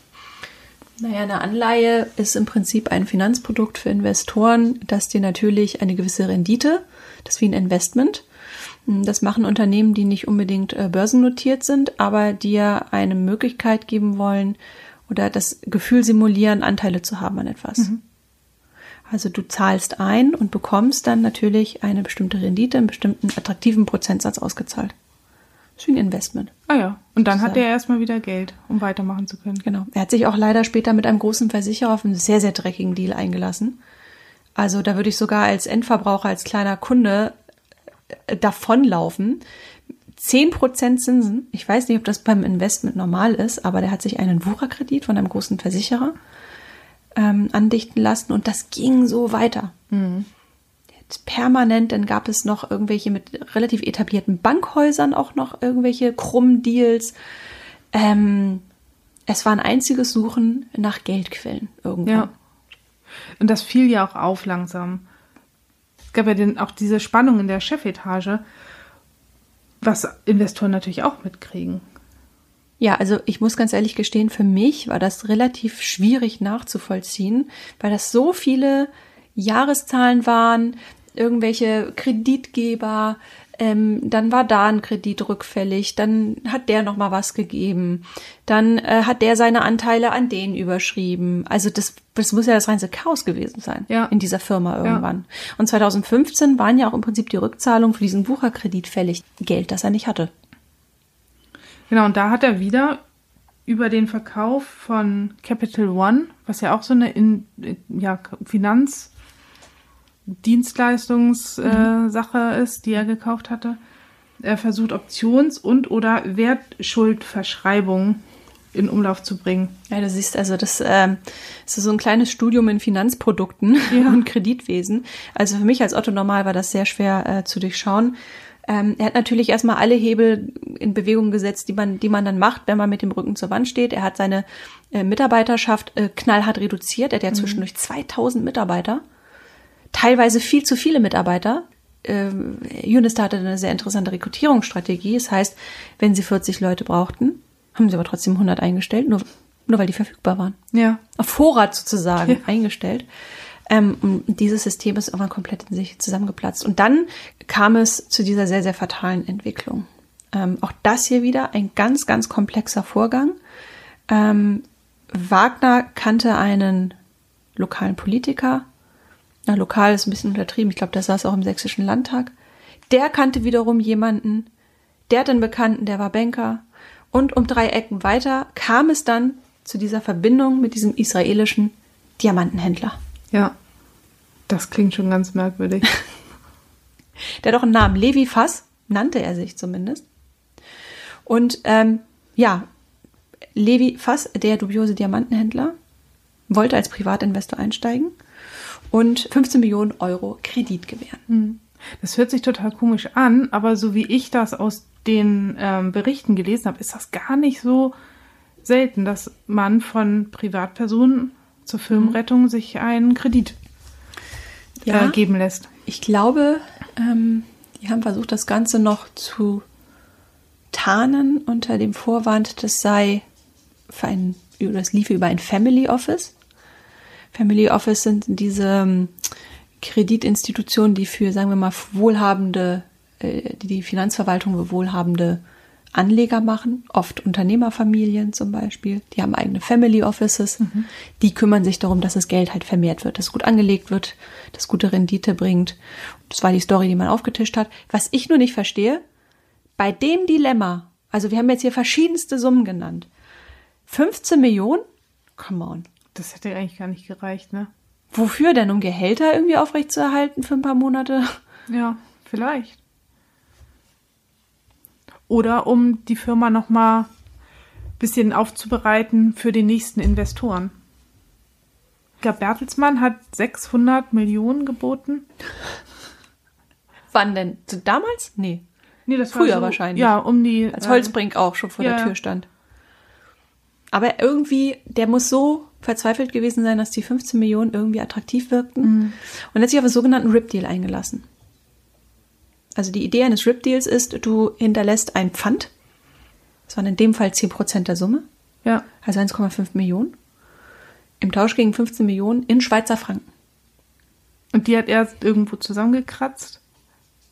Naja, eine Anleihe ist im Prinzip ein Finanzprodukt für Investoren, das dir natürlich eine gewisse Rendite, das ist wie ein Investment. Das machen Unternehmen, die nicht unbedingt äh, börsennotiert sind, aber dir eine Möglichkeit geben wollen oder das Gefühl simulieren, Anteile zu haben an etwas. Mhm. Also du zahlst ein und bekommst dann natürlich eine bestimmte Rendite, einen bestimmten attraktiven Prozentsatz ausgezahlt. Ist wie ein Investment.
Ah ja. Und dann hat er erstmal wieder Geld, um weitermachen zu können.
Genau. Er hat sich auch leider später mit einem großen Versicherer auf einen sehr, sehr dreckigen Deal eingelassen. Also da würde ich sogar als Endverbraucher, als kleiner Kunde äh, davonlaufen. Zehn Prozent Zinsen. Ich weiß nicht, ob das beim Investment normal ist, aber der hat sich einen Wucherkredit von einem großen Versicherer ähm, andichten lassen und das ging so weiter. Mhm permanent, dann gab es noch irgendwelche mit relativ etablierten Bankhäusern auch noch irgendwelche krummen Deals. Ähm, es war ein einziges Suchen nach Geldquellen irgendwann. Ja.
Und das fiel ja auch auf langsam. Es gab ja den, auch diese Spannung in der Chefetage, was Investoren natürlich auch mitkriegen.
Ja, also ich muss ganz ehrlich gestehen, für mich war das relativ schwierig nachzuvollziehen, weil das so viele Jahreszahlen waren, irgendwelche Kreditgeber, ähm, dann war da ein Kredit rückfällig, dann hat der noch mal was gegeben, dann äh, hat der seine Anteile an den überschrieben. Also das, das muss ja das reinste Chaos gewesen sein ja. in dieser Firma irgendwann. Ja. Und 2015 waren ja auch im Prinzip die Rückzahlungen für diesen Bucherkredit fällig, Geld, das er nicht hatte.
Genau, und da hat er wieder über den Verkauf von Capital One, was ja auch so eine in, ja, Finanz Dienstleistungssache äh, mhm. ist, die er gekauft hatte. Er versucht Options- und oder Wertschuldverschreibungen in Umlauf zu bringen.
Ja, du siehst also, das, ähm, ist so ein kleines Studium in Finanzprodukten ja. <laughs> und Kreditwesen. Also für mich als Otto Normal war das sehr schwer äh, zu durchschauen. Ähm, er hat natürlich erstmal alle Hebel in Bewegung gesetzt, die man, die man dann macht, wenn man mit dem Rücken zur Wand steht. Er hat seine äh, Mitarbeiterschaft äh, knallhart reduziert. Er hat ja mhm. zwischendurch 2000 Mitarbeiter teilweise viel zu viele Mitarbeiter. Ähm, Unistar hatte eine sehr interessante Rekrutierungsstrategie. Das heißt, wenn sie 40 Leute brauchten, haben sie aber trotzdem 100 eingestellt, nur, nur weil die verfügbar waren.
Ja.
Auf Vorrat sozusagen ja. eingestellt. Ähm, und dieses System ist irgendwann komplett in sich zusammengeplatzt. Und dann kam es zu dieser sehr, sehr fatalen Entwicklung. Ähm, auch das hier wieder ein ganz, ganz komplexer Vorgang. Ähm, Wagner kannte einen lokalen Politiker, na, lokal ist ein bisschen untertrieben. Ich glaube, der saß auch im Sächsischen Landtag. Der kannte wiederum jemanden, der hat einen Bekannten, der war Banker. Und um drei Ecken weiter kam es dann zu dieser Verbindung mit diesem israelischen Diamantenhändler.
Ja, das klingt schon ganz merkwürdig. <laughs>
der hat doch einen Namen. Levi Fass nannte er sich zumindest. Und ähm, ja, Levi Fass, der dubiose Diamantenhändler, wollte als Privatinvestor einsteigen und 15 Millionen Euro Kredit gewähren. Hm.
Das hört sich total komisch an, aber so wie ich das aus den ähm, Berichten gelesen habe, ist das gar nicht so selten, dass man von Privatpersonen zur Firmenrettung sich einen Kredit äh, ja, äh, geben lässt.
Ich glaube, ähm, die haben versucht, das Ganze noch zu tarnen unter dem Vorwand, das sei für ein, das liefe über ein Family Office. Family Office sind diese ähm, Kreditinstitutionen, die für, sagen wir mal, wohlhabende, äh, die die Finanzverwaltung für wohlhabende Anleger machen, oft Unternehmerfamilien zum Beispiel, die haben eigene Family Offices, mhm. die kümmern sich darum, dass das Geld halt vermehrt wird, dass gut angelegt wird, dass gute Rendite bringt. Das war die Story, die man aufgetischt hat. Was ich nur nicht verstehe, bei dem Dilemma, also wir haben jetzt hier verschiedenste Summen genannt, 15 Millionen? Come on.
Das hätte eigentlich gar nicht gereicht, ne?
Wofür denn? Um Gehälter irgendwie aufrechtzuerhalten für ein paar Monate?
Ja, vielleicht. Oder um die Firma nochmal ein bisschen aufzubereiten für die nächsten Investoren. Ich glaube, Bertelsmann hat 600 Millionen geboten.
Wann denn? Damals? Nee.
Nee, das
Früher
war so,
wahrscheinlich.
Ja, um die.
Als Holzbrink äh, auch schon vor ja, der Tür stand. Aber irgendwie, der muss so verzweifelt gewesen sein, dass die 15 Millionen irgendwie attraktiv wirkten. Mhm. Und hat sich auf einen sogenannten RIP-Deal eingelassen. Also die Idee eines RIP-Deals ist, du hinterlässt ein Pfand. Das waren in dem Fall 10 Prozent der Summe.
Ja.
Also 1,5 Millionen. Im Tausch gegen 15 Millionen in Schweizer Franken.
Und die hat er irgendwo zusammengekratzt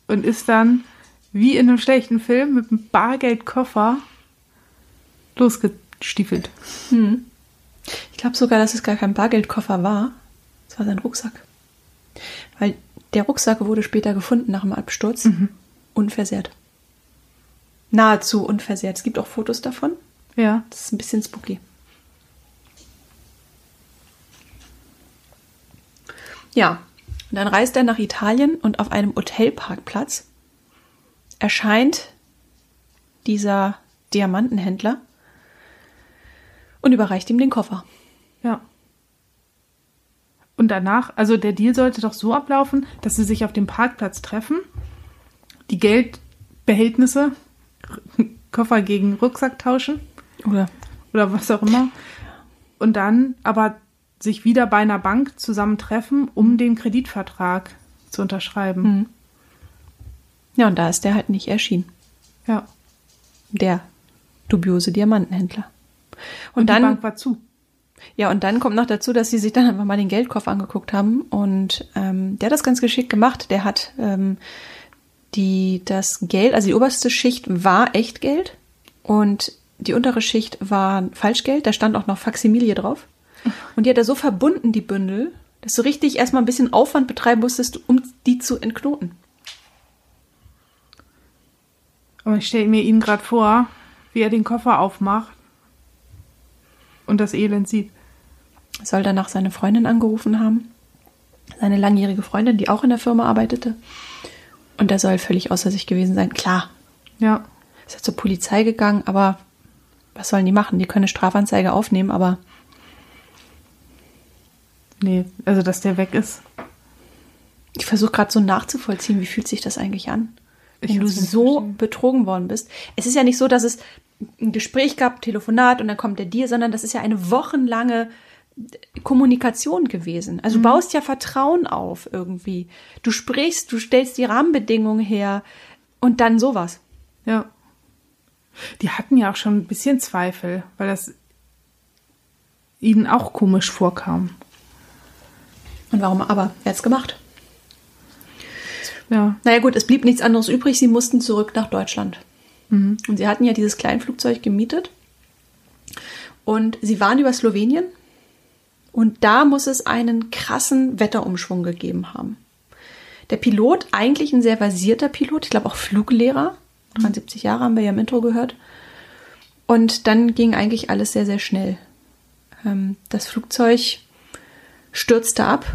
und ist dann wie in einem schlechten Film mit einem Bargeldkoffer losgestiefelt.
Ich glaube sogar, dass es gar kein Bargeldkoffer war. Es war sein Rucksack. Weil der Rucksack wurde später gefunden nach dem Absturz. Unversehrt. Nahezu unversehrt. Es gibt auch Fotos davon.
Ja.
Das ist ein bisschen spooky. Ja, und dann reist er nach Italien und auf einem Hotelparkplatz erscheint dieser Diamantenhändler und überreicht ihm den Koffer.
Ja. Und danach, also der Deal sollte doch so ablaufen, dass sie sich auf dem Parkplatz treffen, die Geldbehältnisse, <laughs> Koffer gegen Rucksack tauschen
Oder?
oder was auch immer. Und dann aber sich wieder bei einer Bank zusammentreffen, um den Kreditvertrag zu unterschreiben.
Ja, und da ist der halt nicht erschienen.
Ja.
Der dubiose Diamantenhändler. Und,
Und,
dann,
die Bank war zu.
ja, und dann kommt noch dazu, dass sie sich dann einfach mal den Geldkoffer angeguckt haben. Und ähm, der hat das ganz geschickt gemacht. Der hat ähm, die, das Geld, also die oberste Schicht war Echtgeld und die untere Schicht war Falschgeld. Da stand auch noch Faximilie drauf. Und die hat er so verbunden, die Bündel, dass du richtig erstmal ein bisschen Aufwand betreiben musstest, um die zu entknoten.
Und ich stelle mir ihn gerade vor, wie er den Koffer aufmacht und das Elend sieht.
soll danach seine Freundin angerufen haben. Seine langjährige Freundin, die auch in der Firma arbeitete. Und er soll völlig außer sich gewesen sein. Klar,
Ja.
ist er zur Polizei gegangen, aber was sollen die machen? Die können eine Strafanzeige aufnehmen, aber
Nee, also dass der weg ist.
ich versuche gerade so nachzuvollziehen, wie fühlt sich das eigentlich an?
Ich
Wenn du
kann's nicht
so betrogen worden bist. Es ist ja nicht so, dass es ein Gespräch gab, ein Telefonat und dann kommt der dir, sondern das ist ja eine wochenlange Kommunikation gewesen. Also du baust ja Vertrauen auf irgendwie. Du sprichst, du stellst die Rahmenbedingungen her und dann sowas.
Ja. Die hatten ja auch schon ein bisschen Zweifel, weil das ihnen auch komisch vorkam.
Und warum aber? Er hat's gemacht.
Ja.
Naja gut, es blieb nichts anderes übrig. Sie mussten zurück nach Deutschland. Und sie hatten ja dieses Kleinflugzeug gemietet. Und sie waren über Slowenien. Und da muss es einen krassen Wetterumschwung gegeben haben. Der Pilot, eigentlich ein sehr versierter Pilot, ich glaube auch Fluglehrer, 73 Jahre haben wir ja im Intro gehört. Und dann ging eigentlich alles sehr, sehr schnell. Ähm, das Flugzeug stürzte ab.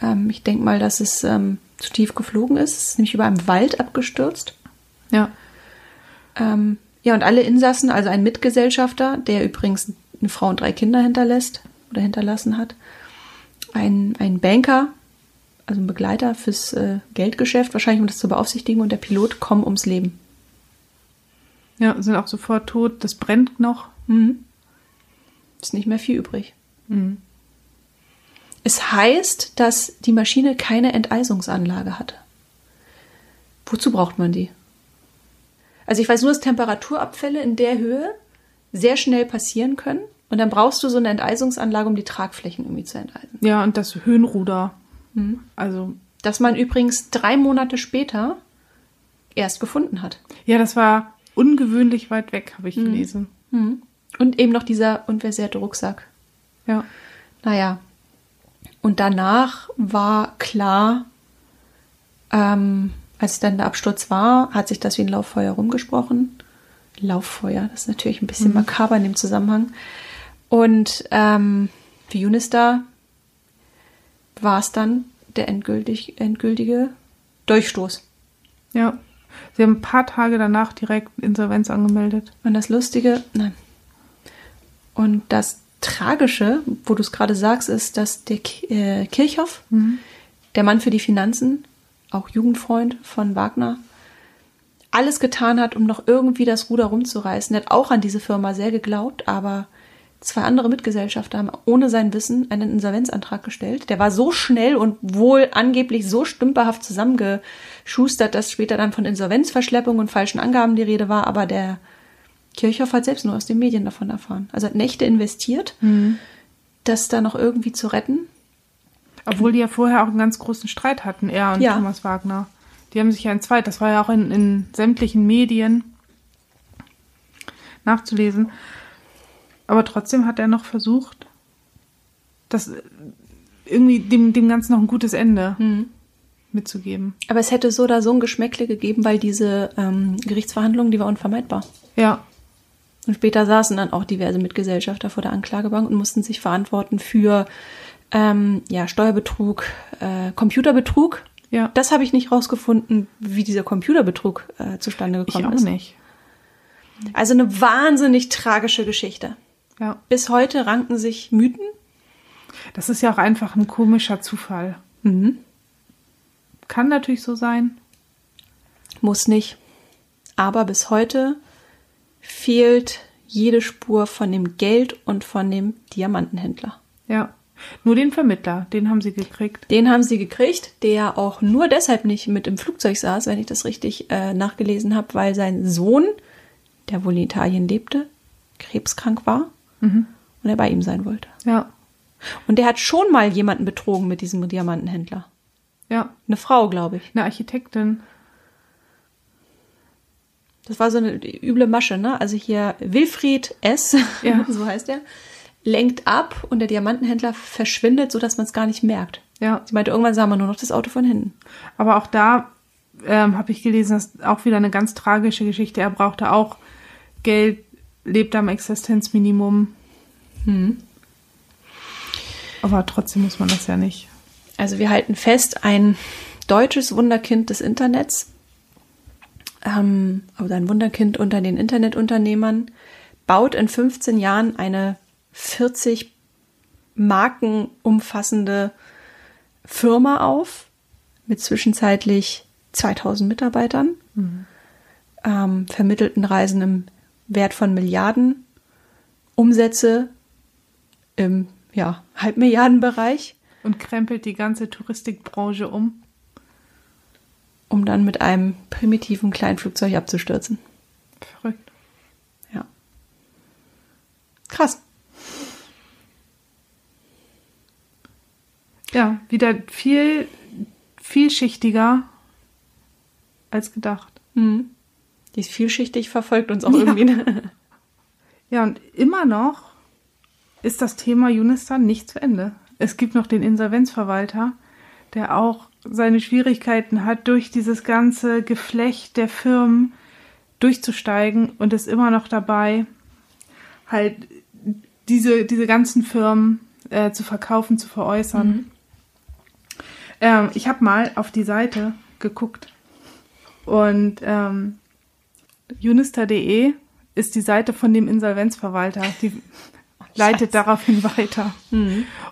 Ähm, ich denke mal, dass es ähm, zu tief geflogen ist. Es ist nämlich über einem Wald abgestürzt.
Ja.
Ähm, ja, und alle Insassen, also ein Mitgesellschafter, der übrigens eine Frau und drei Kinder hinterlässt oder hinterlassen hat, ein, ein Banker, also ein Begleiter fürs äh, Geldgeschäft, wahrscheinlich um das zu beaufsichtigen, und der Pilot kommen ums Leben.
Ja, sind auch sofort tot. Das brennt noch.
Mhm. Ist nicht mehr viel übrig. Es heißt, dass die Maschine keine Enteisungsanlage hatte. Wozu braucht man die? Also ich weiß nur, dass Temperaturabfälle in der Höhe sehr schnell passieren können. Und dann brauchst du so eine Enteisungsanlage, um die Tragflächen irgendwie zu enteisen.
Ja, und das Höhenruder. Also,
Das man übrigens drei Monate später erst gefunden hat.
ja, das war ungewöhnlich weit weg, habe ich gelesen.
Und eben noch dieser unversehrte Rucksack.
Ja.
Naja. Und danach war klar, ähm, als dann der Absturz war, hat sich das wie ein Lauffeuer rumgesprochen. Lauffeuer, das ist natürlich ein bisschen makaber in dem Zusammenhang. Und ähm, für Unistar war es dann der endgültig, endgültige Durchstoß.
Ja. Sie haben ein paar Tage danach direkt Insolvenz angemeldet.
Und das Lustige, nein. Und das Tragische, wo du es gerade sagst, ist, dass der Ki- äh, Kirchhoff, der Mann für die Finanzen, auch Jugendfreund von Wagner, alles getan hat, um noch irgendwie das Ruder rumzureißen. Er hat auch an diese Firma sehr geglaubt, aber zwei andere Mitgesellschafter haben ohne sein Wissen einen Insolvenzantrag gestellt. Der war so schnell und wohl angeblich so stümperhaft zusammengeschustert, dass später dann von Insolvenzverschleppung und falschen Angaben die Rede war, aber der Kirchhoff hat selbst nur aus den Medien davon erfahren. Also hat Nächte investiert das da noch irgendwie zu retten.
Obwohl die ja vorher auch einen ganz großen Streit hatten, er und
Ja.
Thomas Wagner. Die haben sich ja in zweit, das war ja auch in, in sämtlichen Medien nachzulesen. Aber trotzdem hat er noch versucht, das irgendwie dem, dem Ganzen noch ein gutes Ende mitzugeben.
Aber es hätte so oder so ein Geschmäckle gegeben, weil diese ähm, Gerichtsverhandlung, die war unvermeidbar.
Ja,
Und später saßen dann auch diverse Mitgesellschafter vor der Anklagebank und mussten sich verantworten für ähm, ja, Steuerbetrug, äh, Computerbetrug.
ja.
Das habe ich nicht rausgefunden, wie dieser Computerbetrug äh, zustande
ich
gekommen
auch
ist.
nicht.
Also eine wahnsinnig tragische Geschichte.
Ja.
Bis heute ranken sich Mythen.
Das ist ja auch einfach ein komischer Zufall.
Mhm.
Kann natürlich so sein.
Muss nicht. Aber bis heute fehlt jede Spur von dem Geld und von dem Diamantenhändler.
Ja. Nur den Vermittler, den haben sie gekriegt.
Den haben sie gekriegt, der auch nur deshalb nicht mit im Flugzeug saß, wenn ich das richtig äh, nachgelesen habe, weil sein Sohn, der wohl in Italien lebte, krebskrank war und er bei ihm sein wollte.
Ja.
Und der hat schon mal jemanden betrogen mit diesem Diamantenhändler.
Ja.
Eine Frau, glaube ich.
Eine Architektin.
Das war so eine üble Masche, ne? Also hier Wilfried S.,
Ja. <laughs>
so heißt er, lenkt ab und der Diamantenhändler verschwindet, sodass man es gar nicht merkt.
Ja.
Sie meinte, irgendwann sah man nur noch das Auto von hinten.
Aber auch da ähm, habe ich gelesen, dass auch wieder eine ganz tragische Geschichte. Er brauchte auch Geld, lebte am Existenzminimum. Aber trotzdem muss man das ja nicht.
Also wir halten fest, ein deutsches Wunderkind des Internets, ähm, oder ein Wunderkind unter den Internetunternehmern, baut in 15 Jahren eine 40 Marken umfassende Firma auf mit zwischenzeitlich 2000 Mitarbeitern, ähm, vermittelten Reisen im Wert von Milliarden, Umsätze im ja, Halbmilliardenbereich.
Und krempelt die ganze Touristikbranche um.
um dann mit einem primitiven Kleinflugzeug abzustürzen.
Verrückt.
Ja. Krass.
Ja, wieder viel, vielschichtiger als gedacht.
Mhm. Die ist vielschichtig, verfolgt uns auch irgendwie. Ne?
Ja, und immer noch ist das Thema Unistan nicht zu Ende. Es gibt noch den Insolvenzverwalter, der auch seine Schwierigkeiten hat, durch dieses ganze Geflecht der Firmen durchzusteigen und ist immer noch dabei, halt diese, diese ganzen Firmen äh, zu verkaufen, zu veräußern. Ähm, ich habe mal auf die Seite geguckt und ähm, unista.de ist die Seite von dem Insolvenzverwalter. Die leitet daraufhin weiter.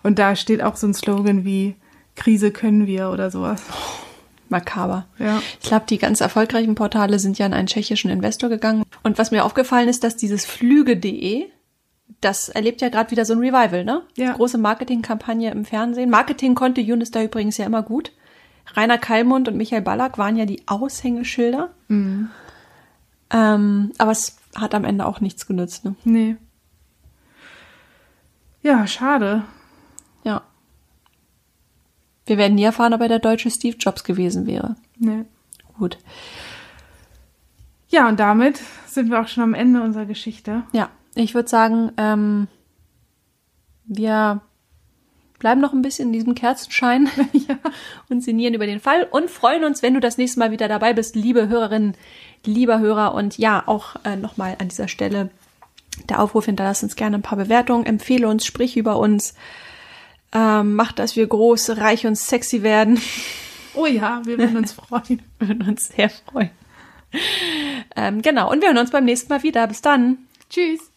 Und da steht auch so ein Slogan wie Krise können wir oder sowas.
Makaber.
Ja.
Ich glaube, die ganz erfolgreichen Portale sind ja an einen tschechischen Investor gegangen. Und was mir aufgefallen ist, dass dieses Flüge.de, das erlebt ja gerade wieder so ein Revival, ne?
Ja.
Große Marketingkampagne im Fernsehen. Marketing konnte Younes da übrigens ja immer gut. Rainer Kallmund und Michael Ballack waren ja die Aushängeschilder. Ähm, aber es hat am Ende auch nichts genützt, ne?
Nee. Ja, schade.
Ja. Wir werden nie erfahren, ob er der deutsche Steve Jobs gewesen wäre.
Nee.
Gut.
Ja, und damit sind wir auch schon am Ende unserer Geschichte.
Ja, ich würde sagen, ähm, wir bleiben noch ein bisschen in diesem Kerzenschein <laughs> und sinnieren über den Fall und freuen uns, wenn du das nächste Mal wieder dabei bist, liebe Hörerinnen, lieber Hörer. Und ja, auch äh, nochmal an dieser Stelle der Aufruf, hinterlass uns gerne ein paar Bewertungen, empfehle uns, sprich über uns, ähm, mach, dass wir groß, reich und sexy werden. <laughs>
Oh ja, wir würden uns freuen. <laughs>
Würden uns sehr freuen. Ähm, genau, und wir hören uns beim nächsten Mal wieder. Bis dann.
Tschüss.